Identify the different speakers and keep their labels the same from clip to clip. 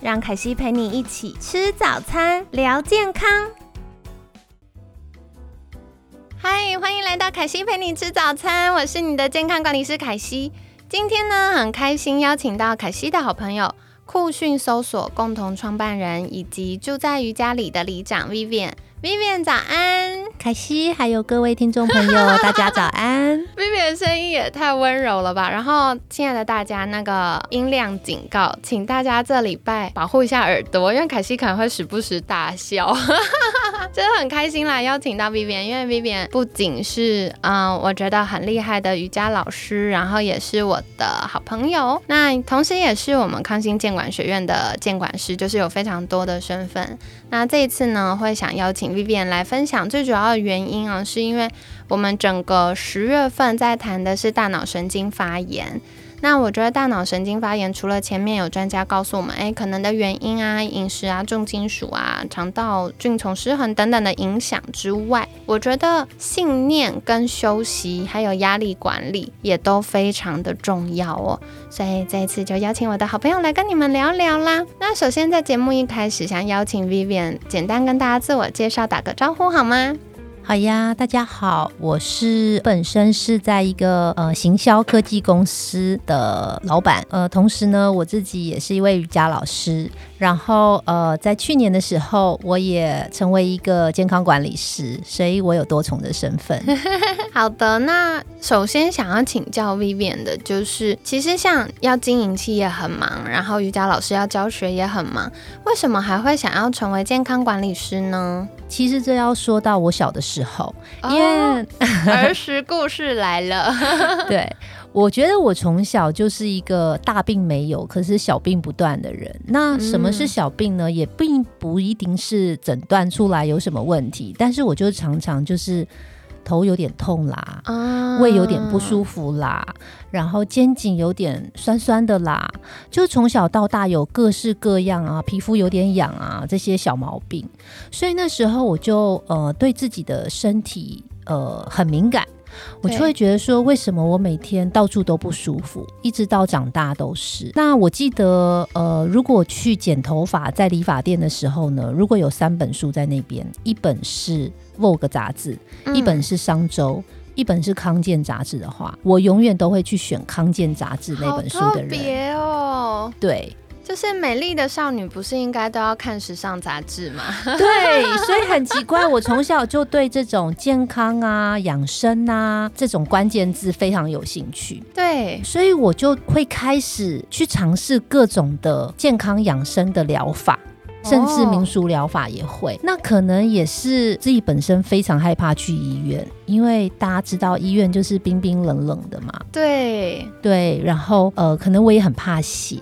Speaker 1: 让凯西陪你一起吃早餐，聊健康。嗨，欢迎来到凯西陪你吃早餐，我是你的健康管理师凯西。今天呢，很开心邀请到凯西的好朋友酷讯搜索共同创办人以及住在瑜伽里的里长 Vivian。Vivian 早安，
Speaker 2: 凯西，还有各位听众朋友，大家早安。
Speaker 1: Vivian 声音也太温柔了吧！然后，亲爱的大家，那个音量警告，请大家这礼拜保护一下耳朵，因为凯西可能会时不时大笑。真的很开心啦，邀请到 Vivian，因为 Vivian 不仅是嗯，我觉得很厉害的瑜伽老师，然后也是我的好朋友，那同时也是我们康心监管学院的监管师，就是有非常多的身份。那这一次呢，会想邀请 Vivian 来分享最主要的原因啊，是因为我们整个十月份在谈的是大脑神经发炎。那我觉得大脑神经发炎，除了前面有专家告诉我们，哎，可能的原因啊，饮食啊，重金属啊，肠道菌丛失衡等等的影响之外，我觉得信念跟休息还有压力管理也都非常的重要哦。所以这一次就邀请我的好朋友来跟你们聊聊啦。那首先在节目一开始，想邀请 Vivian 简单跟大家自我介绍，打个招呼好吗？
Speaker 2: 好呀，大家好，我是本身是在一个呃行销科技公司的老板，呃，同时呢，我自己也是一位瑜伽老师。然后呃，在去年的时候，我也成为一个健康管理师，所以我有多重的身份。
Speaker 1: 好的，那首先想要请教 Vivian 的就是，其实像要经营企业很忙，然后瑜伽老师要教学也很忙，为什么还会想要成为健康管理师呢？
Speaker 2: 其实这要说到我小的时候，因为
Speaker 1: 儿时故事来了。
Speaker 2: 对。我觉得我从小就是一个大病没有，可是小病不断的人。那什么是小病呢？也并不一定是诊断出来有什么问题，但是我就常常就是头有点痛啦，胃有点不舒服啦，然后肩颈有点酸酸的啦，就从小到大有各式各样啊，皮肤有点痒啊这些小毛病。所以那时候我就呃对自己的身体呃很敏感。我就会觉得说，为什么我每天到处都不舒服，一直到长大都是。那我记得，呃，如果去剪头发，在理发店的时候呢，如果有三本书在那边，一本是《Vogue》杂志，一本是《商周》，一本是《康健》杂志的话，我永远都会去选《康健》杂志那本书的人。
Speaker 1: 别哦，
Speaker 2: 对。
Speaker 1: 就是美丽的少女不是应该都要看时尚杂志吗？
Speaker 2: 对，所以很奇怪，我从小就对这种健康啊、养生啊这种关键字非常有兴趣。
Speaker 1: 对，
Speaker 2: 所以我就会开始去尝试各种的健康养生的疗法，甚至民俗疗法也会。那可能也是自己本身非常害怕去医院，因为大家知道医院就是冰冰冷冷的嘛。
Speaker 1: 对
Speaker 2: 对，然后呃，可能我也很怕血。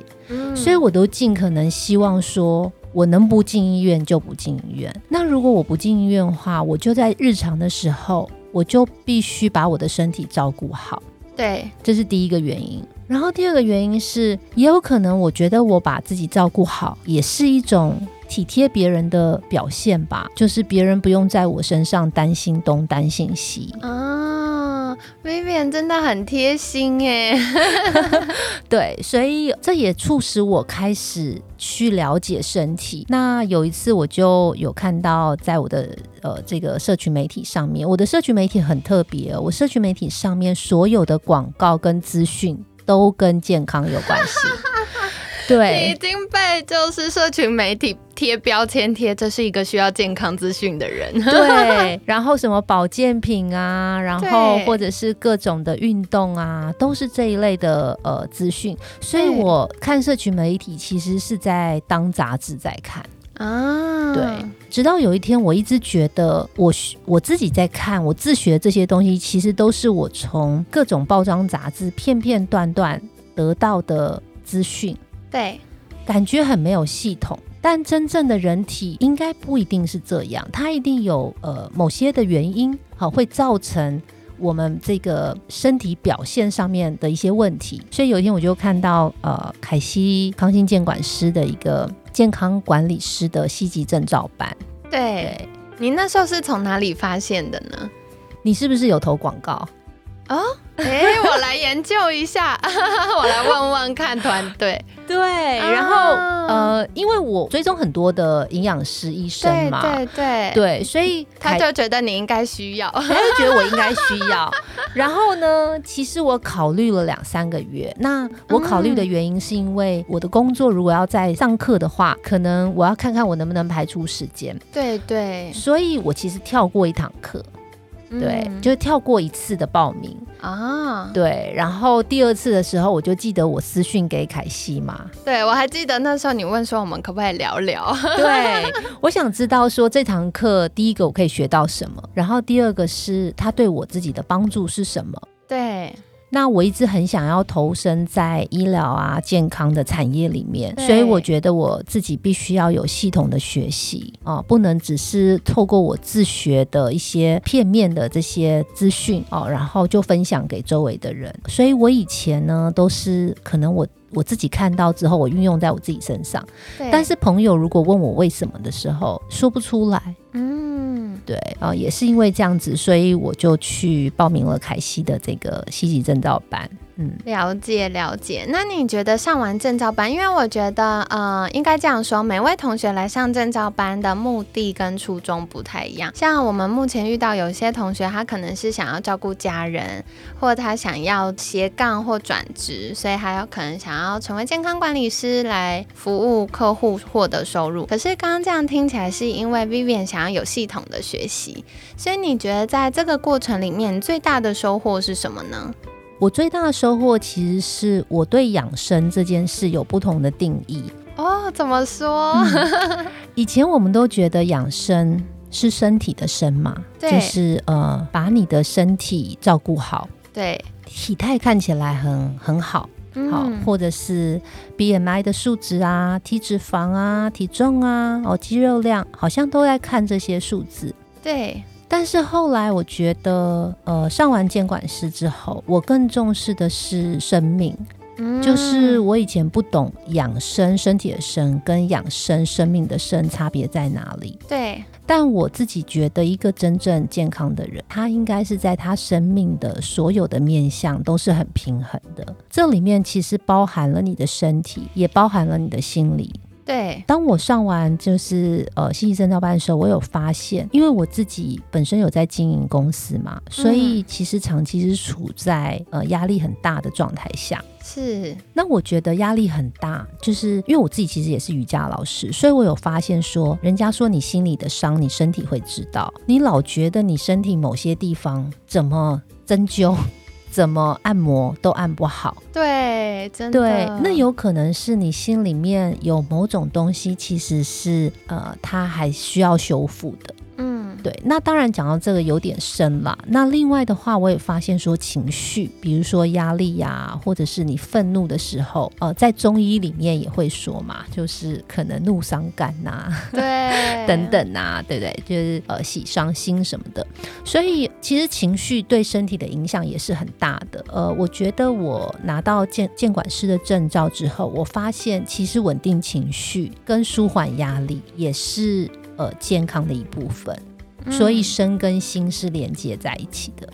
Speaker 2: 所以，我都尽可能希望说，我能不进医院就不进医院。那如果我不进医院的话，我就在日常的时候，我就必须把我的身体照顾好。
Speaker 1: 对，
Speaker 2: 这是第一个原因。然后第二个原因是，也有可能我觉得我把自己照顾好，也是一种体贴别人的表现吧。就是别人不用在我身上担心东担心西
Speaker 1: 啊。Vivian 真的很贴心耶，
Speaker 2: 对，所以这也促使我开始去了解身体。那有一次我就有看到，在我的呃这个社群媒体上面，我的社群媒体很特别，我社群媒体上面所有的广告跟资讯都跟健康有关系。对，
Speaker 1: 已经被就是社群媒体贴标签贴，这是一个需要健康资讯的人。
Speaker 2: 对，然后什么保健品啊，然后或者是各种的运动啊，都是这一类的呃资讯。所以我看社群媒体其实是在当杂志在看啊。对，直到有一天，我一直觉得我我自己在看，我自学这些东西，其实都是我从各种包装杂志片片段段得到的资讯。
Speaker 1: 对，
Speaker 2: 感觉很没有系统。但真正的人体应该不一定是这样，它一定有呃某些的原因，好会造成我们这个身体表现上面的一些问题。所以有一天我就看到呃凯西康心健管师的一个健康管理师的西级证照班。
Speaker 1: 对你那时候是从哪里发现的呢？
Speaker 2: 你是不是有投广告？
Speaker 1: 哦，哎，我来研究一下，我来问问看团队。
Speaker 2: 对，然后呃，因为我追踪很多的营养师、医生嘛，
Speaker 1: 对对
Speaker 2: 对，所以
Speaker 1: 他就觉得你应该需要，他
Speaker 2: 就觉得我应该需要。然后呢，其实我考虑了两三个月。那我考虑的原因是因为我的工作如果要在上课的话，可能我要看看我能不能排出时间。
Speaker 1: 对对，
Speaker 2: 所以我其实跳过一堂课。对，就跳过一次的报名啊。对，然后第二次的时候，我就记得我私讯给凯西嘛。
Speaker 1: 对，我还记得那时候你问说我们可不可以聊聊。
Speaker 2: 对，我想知道说这堂课第一个我可以学到什么，然后第二个是他对我自己的帮助是什么。
Speaker 1: 对。
Speaker 2: 那我一直很想要投身在医疗啊健康的产业里面，所以我觉得我自己必须要有系统的学习啊，不能只是透过我自学的一些片面的这些资讯哦，然后就分享给周围的人。所以我以前呢，都是可能我我自己看到之后，我运用在我自己身上，但是朋友如果问我为什么的时候，说不出来。嗯。对啊，也是因为这样子，所以我就去报名了凯西的这个西级证照班。
Speaker 1: 了解了解。那你觉得上完证照班，因为我觉得，呃，应该这样说，每位同学来上证照班的目的跟初衷不太一样。像我们目前遇到有些同学，他可能是想要照顾家人，或他想要斜杠或转职，所以还有可能想要成为健康管理师来服务客户，获得收入。可是刚刚这样听起来，是因为 Vivian 想要有系统的学习，所以你觉得在这个过程里面最大的收获是什么呢？
Speaker 2: 我最大的收获其实是我对养生这件事有不同的定义
Speaker 1: 哦。怎么说？
Speaker 2: 以前我们都觉得养生是身体的生嘛，就是呃把你的身体照顾好，
Speaker 1: 对，
Speaker 2: 体态看起来很很好，好，或者是 BMI 的数值啊、体脂肪啊、体重啊、哦肌肉量，好像都在看这些数字，
Speaker 1: 对。
Speaker 2: 但是后来我觉得，呃，上完监管师之后，我更重视的是生命。嗯，就是我以前不懂养生，身体的生跟养生生命的生差别在哪里。
Speaker 1: 对，
Speaker 2: 但我自己觉得，一个真正健康的人，他应该是在他生命的所有的面相都是很平衡的。这里面其实包含了你的身体，也包含了你的心理。
Speaker 1: 对，
Speaker 2: 当我上完就是呃信息证照班的时候，我有发现，因为我自己本身有在经营公司嘛，所以其实长期是处在呃压力很大的状态下。
Speaker 1: 是，
Speaker 2: 那我觉得压力很大，就是因为我自己其实也是瑜伽老师，所以我有发现说，人家说你心里的伤，你身体会知道。你老觉得你身体某些地方怎么针灸？怎么按摩都按不好，
Speaker 1: 对，真的，
Speaker 2: 对，那有可能是你心里面有某种东西，其实是呃，它还需要修复的。嗯，对，那当然讲到这个有点深了。那另外的话，我也发现说情绪，比如说压力呀，或者是你愤怒的时候，呃，在中医里面也会说嘛，就是可能怒伤肝呐，
Speaker 1: 对，
Speaker 2: 等等呐，对不对？就是呃喜伤心什么的。所以其实情绪对身体的影响也是很大的。呃，我觉得我拿到监监管师的证照之后，我发现其实稳定情绪跟舒缓压力也是。呃，健康的一部分，所以身跟心是连接在一起的。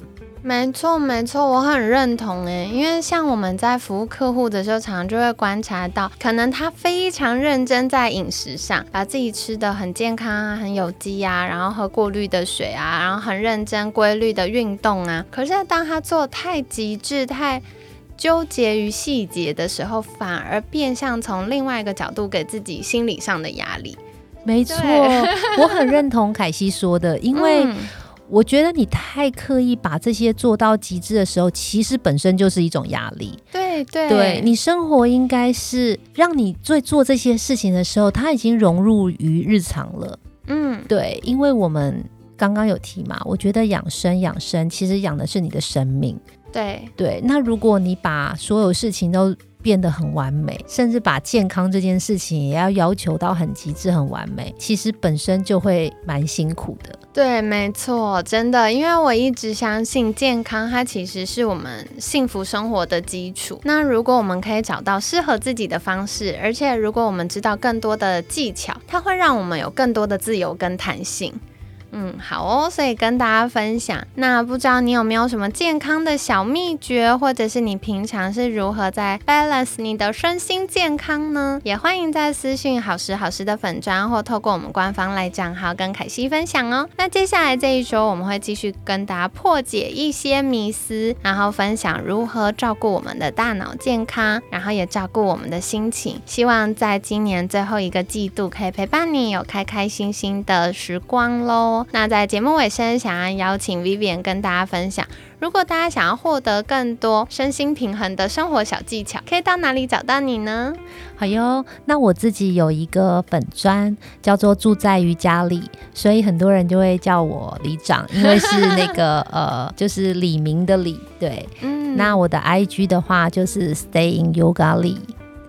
Speaker 1: 没错，没错，我很认同诶。因为像我们在服务客户的时候，常常就会观察到，可能他非常认真在饮食上，把自己吃的很健康啊，很有机啊，然后喝过滤的水啊，然后很认真规律的运动啊。可是当他做太极致、太纠结于细节的时候，反而变相从另外一个角度给自己心理上的压力。
Speaker 2: 没错，我很认同凯西说的，因为我觉得你太刻意把这些做到极致的时候，其实本身就是一种压力。
Speaker 1: 对对，
Speaker 2: 对你生活应该是让你最做这些事情的时候，它已经融入于日常了。嗯，对，因为我们刚刚有提嘛，我觉得养生养生其实养的是你的生命。
Speaker 1: 对
Speaker 2: 对，那如果你把所有事情都变得很完美，甚至把健康这件事情也要要求到很极致、很完美，其实本身就会蛮辛苦的。
Speaker 1: 对，没错，真的，因为我一直相信健康，它其实是我们幸福生活的基础。那如果我们可以找到适合自己的方式，而且如果我们知道更多的技巧，它会让我们有更多的自由跟弹性。嗯，好哦，所以跟大家分享。那不知道你有没有什么健康的小秘诀，或者是你平常是如何在 balance 你的身心健康呢？也欢迎在私讯好时好时的粉砖，或透过我们官方来账号跟凯西分享哦。那接下来这一周，我们会继续跟大家破解一些迷思，然后分享如何照顾我们的大脑健康，然后也照顾我们的心情。希望在今年最后一个季度，可以陪伴你有开开心心的时光喽。那在节目尾声，想要邀请 Vivian 跟大家分享，如果大家想要获得更多身心平衡的生活小技巧，可以到哪里找到你呢？
Speaker 2: 好哟，那我自己有一个粉砖，叫做住在瑜伽里，所以很多人就会叫我里长，因为是那个 呃，就是李明的李。对，嗯，那我的 IG 的话就是 Stay in Yoga 里。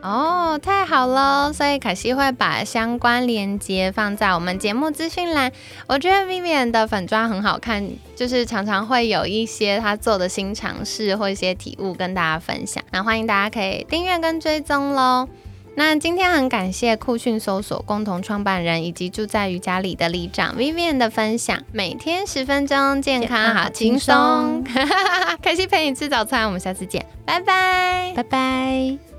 Speaker 1: 哦，太好了！所以可西会把相关链接放在我们节目资讯栏。我觉得 Vivian 的粉妆很好看，就是常常会有一些他做的新尝试或一些体悟跟大家分享。那欢迎大家可以订阅跟追踪喽。那今天很感谢酷讯搜索共同创办人以及住在瑜伽里的里长 Vivian 的分享。每天十分钟，健康好轻松。开心陪你吃早餐，我们下次见，拜拜，
Speaker 2: 拜拜。